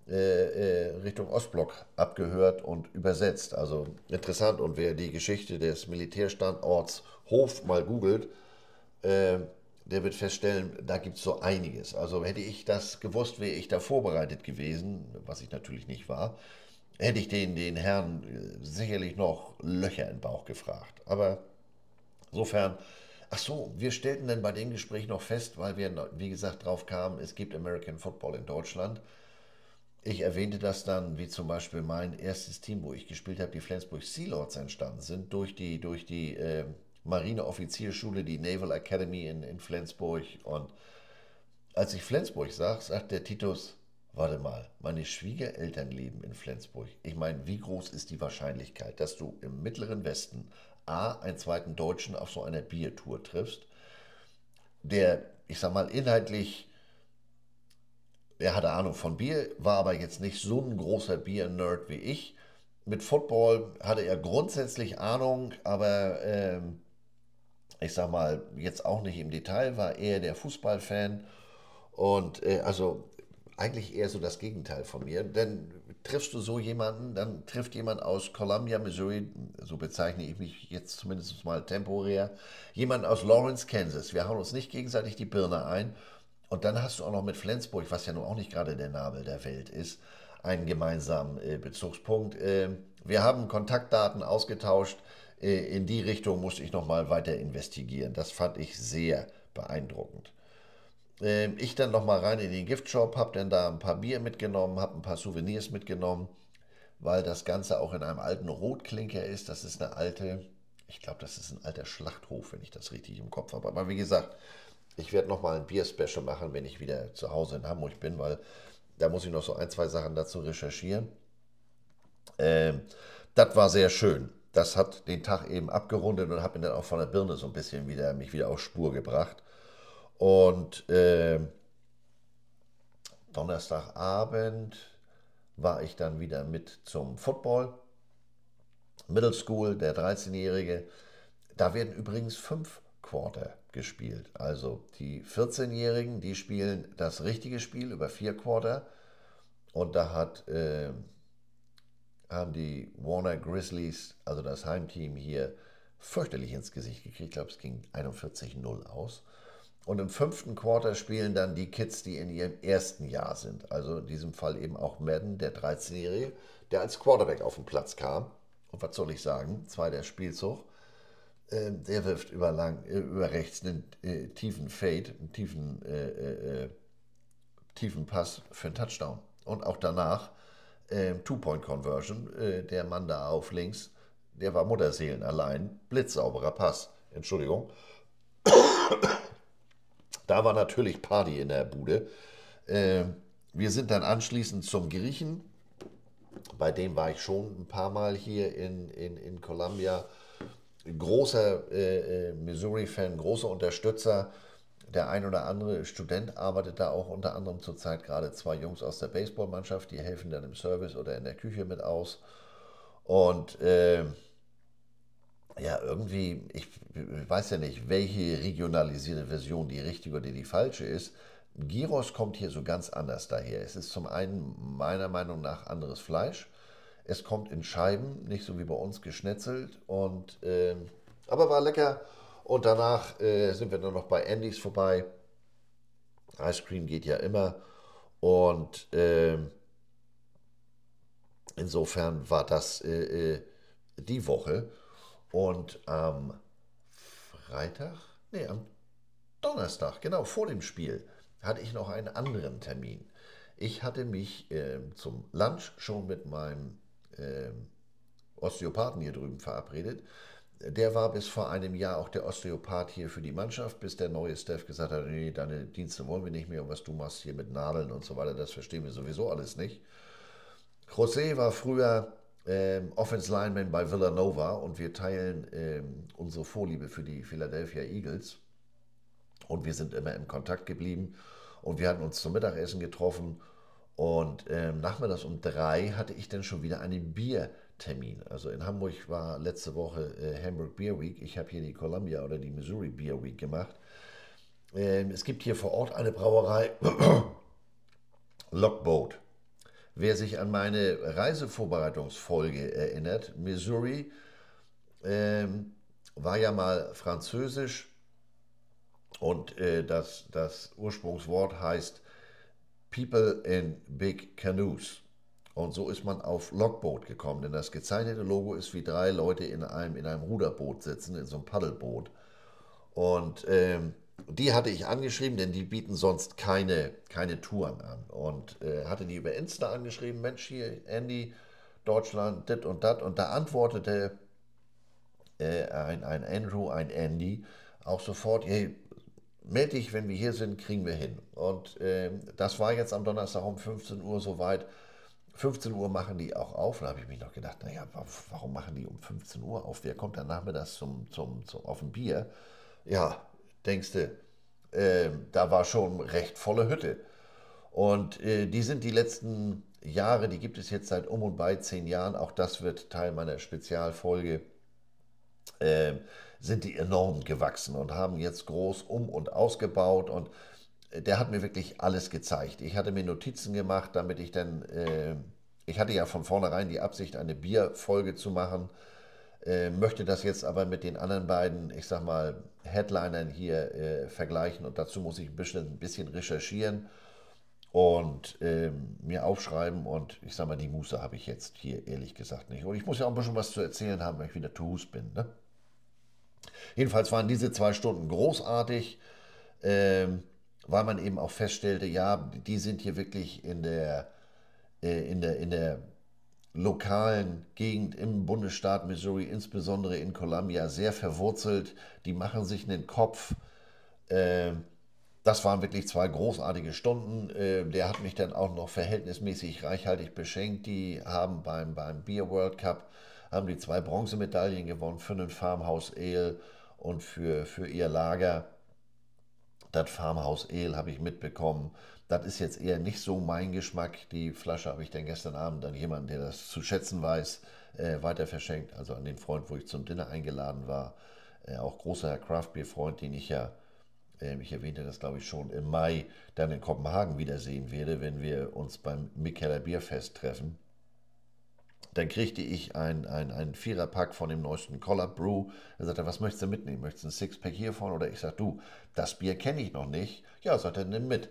äh, äh, Richtung Ostblock abgehört und übersetzt. Also interessant. Und wer die Geschichte des Militärstandorts Hof mal googelt, äh, der wird feststellen, da gibt es so einiges. Also hätte ich das gewusst, wäre ich da vorbereitet gewesen, was ich natürlich nicht war, hätte ich den, den Herrn äh, sicherlich noch Löcher im Bauch gefragt. Aber insofern, ach so, wir stellten dann bei dem Gespräch noch fest, weil wir, wie gesagt, drauf kamen, es gibt American Football in Deutschland. Ich erwähnte das dann, wie zum Beispiel mein erstes Team, wo ich gespielt habe, die Flensburg Sea Lords entstanden sind, durch die, durch die äh, Marineoffizierschule, die Naval Academy in, in Flensburg. Und als ich Flensburg sag, sagt der Titus, warte mal, meine Schwiegereltern leben in Flensburg. Ich meine, wie groß ist die Wahrscheinlichkeit, dass du im mittleren Westen A, einen zweiten Deutschen auf so einer Biertour triffst, der, ich sag mal, inhaltlich er hatte Ahnung von Bier, war aber jetzt nicht so ein großer Bier-Nerd wie ich. Mit Football hatte er grundsätzlich Ahnung, aber ähm, ich sag mal, jetzt auch nicht im Detail, war eher der Fußballfan und äh, also eigentlich eher so das Gegenteil von mir. Denn triffst du so jemanden, dann trifft jemand aus Columbia, Missouri, so bezeichne ich mich jetzt zumindest mal temporär, jemand aus Lawrence, Kansas. Wir hauen uns nicht gegenseitig die Birne ein und dann hast du auch noch mit Flensburg, was ja nun auch nicht gerade der Nabel der Welt ist, einen gemeinsamen äh, Bezugspunkt. Äh, wir haben Kontaktdaten ausgetauscht. Äh, in die Richtung musste ich nochmal weiter investigieren. Das fand ich sehr beeindruckend. Ähm, ich dann nochmal rein in den Giftshop, habe dann da ein paar Bier mitgenommen, habe ein paar Souvenirs mitgenommen, weil das Ganze auch in einem alten Rotklinker ist. Das ist eine alte, ich glaube, das ist ein alter Schlachthof, wenn ich das richtig im Kopf habe. Aber wie gesagt, ich werde nochmal ein Bier-Special machen, wenn ich wieder zu Hause in Hamburg bin, weil da muss ich noch so ein, zwei Sachen dazu recherchieren. Ähm, das war sehr schön. Das hat den Tag eben abgerundet und hat mir dann auch von der Birne so ein bisschen wieder, mich wieder auf Spur gebracht. Und äh, Donnerstagabend war ich dann wieder mit zum Football. Middle School, der 13-Jährige. Da werden übrigens fünf Quarter gespielt. Also die 14-Jährigen, die spielen das richtige Spiel über vier Quarter. Und da hat, äh, haben die Warner Grizzlies, also das Heimteam hier, fürchterlich ins Gesicht gekriegt. Ich glaube, es ging 41-0 aus. Und im fünften Quarter spielen dann die Kids, die in ihrem ersten Jahr sind. Also in diesem Fall eben auch Madden, der 13-Jährige, der als Quarterback auf den Platz kam. Und was soll ich sagen? Zweiter Spielzug. Äh, der wirft über, lang, äh, über rechts einen äh, tiefen Fade, einen tiefen, äh, äh, tiefen Pass für einen Touchdown. Und auch danach Two-Point-Conversion, der Mann da auf links, der war Mutterseelen allein, blitzsauberer Pass, Entschuldigung. Da war natürlich Party in der Bude. wir sind dann anschließend zum Griechen, bei dem war ich schon ein paar Mal hier in, in, in Columbia großer äh, äh, Missouri-Fan, großer Unterstützer. Der ein oder andere Student arbeitet da auch unter anderem zurzeit gerade zwei Jungs aus der Baseballmannschaft, die helfen dann im Service oder in der Küche mit aus. Und äh, ja, irgendwie, ich weiß ja nicht, welche regionalisierte Version die richtige oder die falsche ist. Gyros kommt hier so ganz anders daher. Es ist zum einen meiner Meinung nach anderes Fleisch. Es kommt in Scheiben, nicht so wie bei uns geschnetzelt. Und, äh, aber war lecker. Und danach äh, sind wir dann noch bei Andys vorbei. Ice Cream geht ja immer. Und äh, insofern war das äh, äh, die Woche. Und am Freitag, nee, am Donnerstag, genau vor dem Spiel, hatte ich noch einen anderen Termin. Ich hatte mich äh, zum Lunch schon mit meinem äh, Osteopathen hier drüben verabredet. Der war bis vor einem Jahr auch der Osteopath hier für die Mannschaft, bis der neue Staff gesagt hat, nee, deine Dienste wollen wir nicht mehr und was du machst hier mit Nadeln und so weiter, das verstehen wir sowieso alles nicht. José war früher ähm, Offense Lineman bei Villanova und wir teilen ähm, unsere Vorliebe für die Philadelphia Eagles. Und wir sind immer im Kontakt geblieben. Und wir hatten uns zum Mittagessen getroffen. Und ähm, nachmittags um drei hatte ich dann schon wieder einen Biertermin. Also in Hamburg war letzte Woche äh, Hamburg Beer Week. Ich habe hier die Columbia oder die Missouri Beer Week gemacht. Ähm, es gibt hier vor Ort eine Brauerei, Lockboat. Wer sich an meine Reisevorbereitungsfolge erinnert, Missouri ähm, war ja mal französisch und äh, das, das Ursprungswort heißt People in Big Canoes. Und so ist man auf Logboat gekommen, denn das gezeichnete Logo ist wie drei Leute in einem, in einem Ruderboot sitzen, in so einem Paddelboot. Und ähm, die hatte ich angeschrieben, denn die bieten sonst keine, keine Touren an. Und äh, hatte die über Insta angeschrieben, Mensch, hier, Andy, Deutschland, dit und dat. Und da antwortete äh, ein, ein Andrew, ein Andy, auch sofort, hey, melde dich, wenn wir hier sind, kriegen wir hin. Und äh, das war jetzt am Donnerstag um 15 Uhr soweit. 15 Uhr machen die auch auf. Da habe ich mich noch gedacht, naja, warum machen die um 15 Uhr auf? Wer kommt dann nachmittags zum, zum, zum, auf ein Bier? Ja, denkst du, äh, da war schon recht volle Hütte. Und äh, die sind die letzten Jahre, die gibt es jetzt seit um und bei zehn Jahren, auch das wird Teil meiner Spezialfolge, äh, sind die enorm gewachsen und haben jetzt groß um und ausgebaut und der hat mir wirklich alles gezeigt. Ich hatte mir Notizen gemacht, damit ich dann, äh, ich hatte ja von vornherein die Absicht, eine Bierfolge zu machen, äh, möchte das jetzt aber mit den anderen beiden, ich sag mal, Headlinern hier äh, vergleichen und dazu muss ich ein bisschen, ein bisschen recherchieren und ähm, mir aufschreiben und ich sag mal, die Muße habe ich jetzt hier ehrlich gesagt nicht. Und ich muss ja auch ein bisschen was zu erzählen haben, weil ich wieder Tuhus bin. Ne? Jedenfalls waren diese zwei Stunden großartig, ähm, weil man eben auch feststellte, ja, die sind hier wirklich in der, äh, in der, in der lokalen Gegend im Bundesstaat Missouri, insbesondere in Columbia, sehr verwurzelt. Die machen sich einen Kopf. Äh, das waren wirklich zwei großartige Stunden. Äh, der hat mich dann auch noch verhältnismäßig reichhaltig beschenkt. Die haben beim, beim Beer World Cup haben die zwei Bronzemedaillen gewonnen für den Farmhouse Ale und für, für ihr Lager. Das Farmhouse Ale habe ich mitbekommen. Das ist jetzt eher nicht so mein Geschmack. Die Flasche habe ich dann gestern Abend an jemanden, der das zu schätzen weiß, äh, weiter verschenkt. Also an den Freund, wo ich zum Dinner eingeladen war. Äh, auch großer Craft Beer Freund, den ich ja, äh, ich erwähnte das glaube ich schon, im Mai dann in Kopenhagen wiedersehen werde, wenn wir uns beim Mikkeller Bierfest treffen. Dann kriegte ich ein, ein, ein Viererpack von dem neuesten Collab Brew. Er sagte, was möchtest du mitnehmen? Möchtest du ein Sixpack hiervon? Oder ich sagte, du, das Bier kenne ich noch nicht. Ja, sagt er, nimm mit.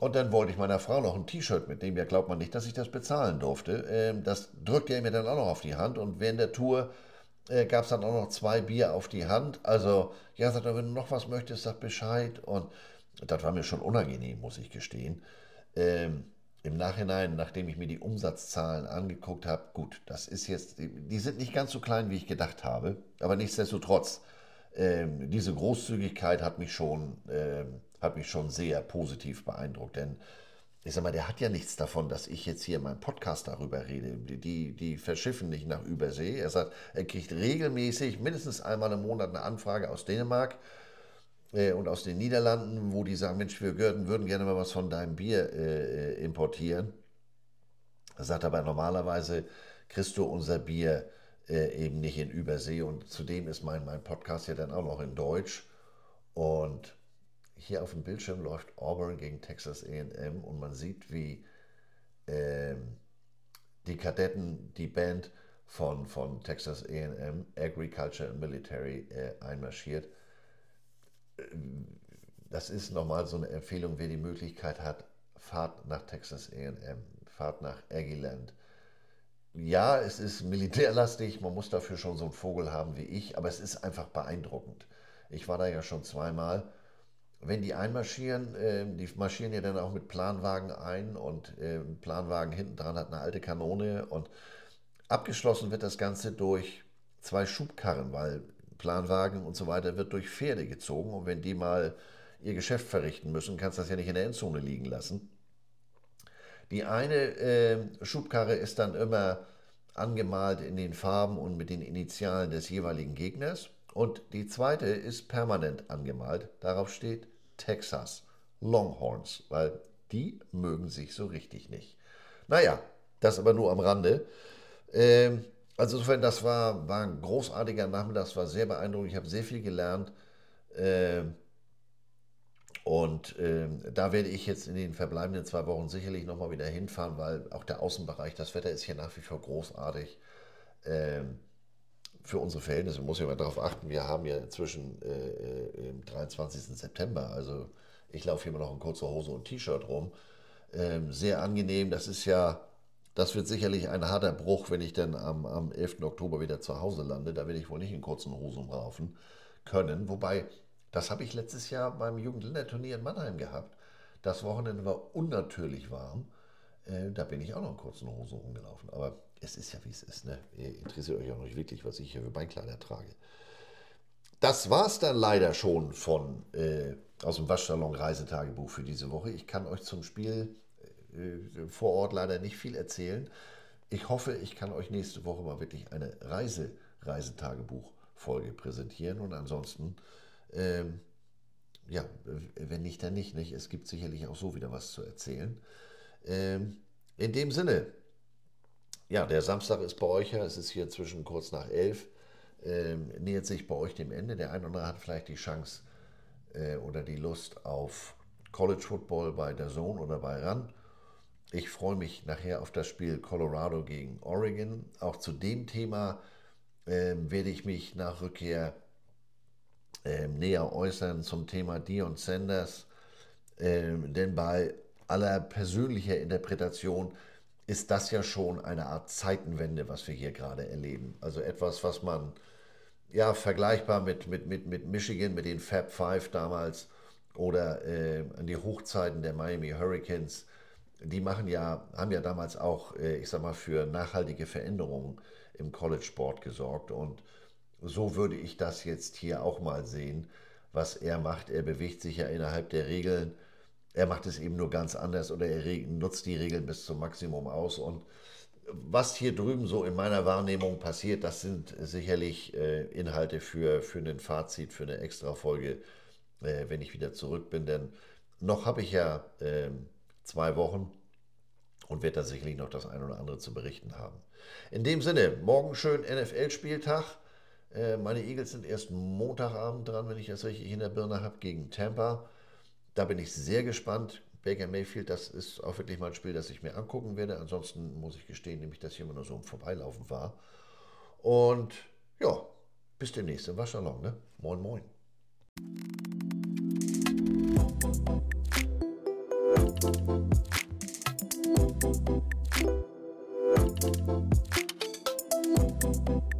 Und dann wollte ich meiner Frau noch ein T-Shirt mitnehmen. Ja, glaubt man nicht, dass ich das bezahlen durfte. Ähm, das drückte er mir dann auch noch auf die Hand. Und während der Tour äh, gab es dann auch noch zwei Bier auf die Hand. Also, ja, sagt er, wenn du noch was möchtest, sag Bescheid. Und das war mir schon unangenehm, muss ich gestehen. Ähm, Im Nachhinein, nachdem ich mir die Umsatzzahlen angeguckt habe, gut, das ist jetzt, die sind nicht ganz so klein, wie ich gedacht habe. Aber nichtsdestotrotz, ähm, diese Großzügigkeit hat mich schon. Ähm, hat mich schon sehr positiv beeindruckt, denn ich sag mal, der hat ja nichts davon, dass ich jetzt hier in meinem Podcast darüber rede. Die, die verschiffen nicht nach Übersee. Er sagt, er kriegt regelmäßig mindestens einmal im Monat eine Anfrage aus Dänemark. Äh, und aus den Niederlanden, wo die sagen, Mensch, wir würden, gerne mal was von deinem Bier äh importieren. Er sagt aber normalerweise kriegst du unser Bier äh, eben nicht in Übersee und zudem ist mein, mein Podcast ja dann auch noch in Deutsch. Und hier auf dem Bildschirm läuft Auburn gegen Texas AM und man sieht, wie ähm, die Kadetten, die Band von, von Texas AM, Agriculture and Military, äh, einmarschiert. Das ist nochmal so eine Empfehlung, wer die Möglichkeit hat, fahrt nach Texas AM, fahrt nach Aggieland. Ja, es ist militärlastig, man muss dafür schon so einen Vogel haben wie ich, aber es ist einfach beeindruckend. Ich war da ja schon zweimal wenn die einmarschieren, äh, die marschieren ja dann auch mit Planwagen ein und äh, Planwagen hinten dran hat eine alte Kanone und abgeschlossen wird das Ganze durch zwei Schubkarren, weil Planwagen und so weiter wird durch Pferde gezogen und wenn die mal ihr Geschäft verrichten müssen, kannst du das ja nicht in der Endzone liegen lassen. Die eine äh, Schubkarre ist dann immer angemalt in den Farben und mit den Initialen des jeweiligen Gegners. Und die zweite ist permanent angemalt. Darauf steht Texas Longhorns, weil die mögen sich so richtig nicht. Naja, das aber nur am Rande. Ähm, also insofern, das war, war ein großartiger Nachmittag, das war sehr beeindruckend. Ich habe sehr viel gelernt. Ähm, und ähm, da werde ich jetzt in den verbleibenden zwei Wochen sicherlich nochmal wieder hinfahren, weil auch der Außenbereich, das Wetter ist hier nach wie vor großartig. Ähm, für unsere Verhältnisse muss ich mal darauf achten, wir haben ja inzwischen äh, im 23. September, also ich laufe hier immer noch in kurzer Hose und T-Shirt rum. Ähm, sehr angenehm, das ist ja, das wird sicherlich ein harter Bruch, wenn ich dann am, am 11. Oktober wieder zu Hause lande. Da werde ich wohl nicht in kurzen Hosen laufen können. Wobei, das habe ich letztes Jahr beim Jugendländerturnier in Mannheim gehabt. Das Wochenende war unnatürlich warm. Äh, da bin ich auch noch in kurzen Hosen rumgelaufen. Aber es ist ja wie es ist. Ne? Ihr interessiert euch auch nicht wirklich, was ich hier für Beinkleider trage. Das war es dann leider schon von äh, aus dem Waschsalon Reisetagebuch für diese Woche. Ich kann euch zum Spiel vor Ort leider nicht viel erzählen. Ich hoffe, ich kann euch nächste Woche mal wirklich eine Reise Reisetagebuch-Folge präsentieren und ansonsten ähm, ja, wenn nicht, dann nicht, nicht. Es gibt sicherlich auch so wieder was zu erzählen. Ähm, in dem Sinne, ja, der Samstag ist bei euch ja, es ist hier zwischen kurz nach elf, ähm, nähert sich bei euch dem Ende. Der eine oder andere hat vielleicht die Chance äh, oder die Lust auf College Football bei der Zone oder bei RAN. Ich freue mich nachher auf das Spiel Colorado gegen Oregon. Auch zu dem Thema ähm, werde ich mich nach Rückkehr ähm, näher äußern zum Thema Dion Sanders. Ähm, denn bei aller persönlicher Interpretation ist das ja schon eine Art Zeitenwende, was wir hier gerade erleben. Also etwas, was man ja vergleichbar mit, mit, mit, mit Michigan, mit den Fab Five damals oder äh, an die Hochzeiten der Miami Hurricanes, die machen ja, haben ja damals auch, äh, ich sag mal, für nachhaltige Veränderungen im College-Sport gesorgt. Und so würde ich das jetzt hier auch mal sehen, was er macht. Er bewegt sich ja innerhalb der Regeln er macht es eben nur ganz anders oder er nutzt die Regeln bis zum Maximum aus. Und was hier drüben so in meiner Wahrnehmung passiert, das sind sicherlich äh, Inhalte für, für ein Fazit, für eine Extra-Folge, äh, wenn ich wieder zurück bin. Denn noch habe ich ja äh, zwei Wochen und werde da sicherlich noch das ein oder andere zu berichten haben. In dem Sinne, morgen schön NFL-Spieltag. Äh, meine Eagles sind erst Montagabend dran, wenn ich das richtig in der Birne habe, gegen Tampa. Da bin ich sehr gespannt. Baker Mayfield, das ist auch wirklich mal ein Spiel, das ich mir angucken werde. Ansonsten muss ich gestehen, nämlich, dass ich immer nur so im Vorbeilaufen war. Und ja, bis demnächst im Waschsalon. Ne? Moin, moin. Thank you.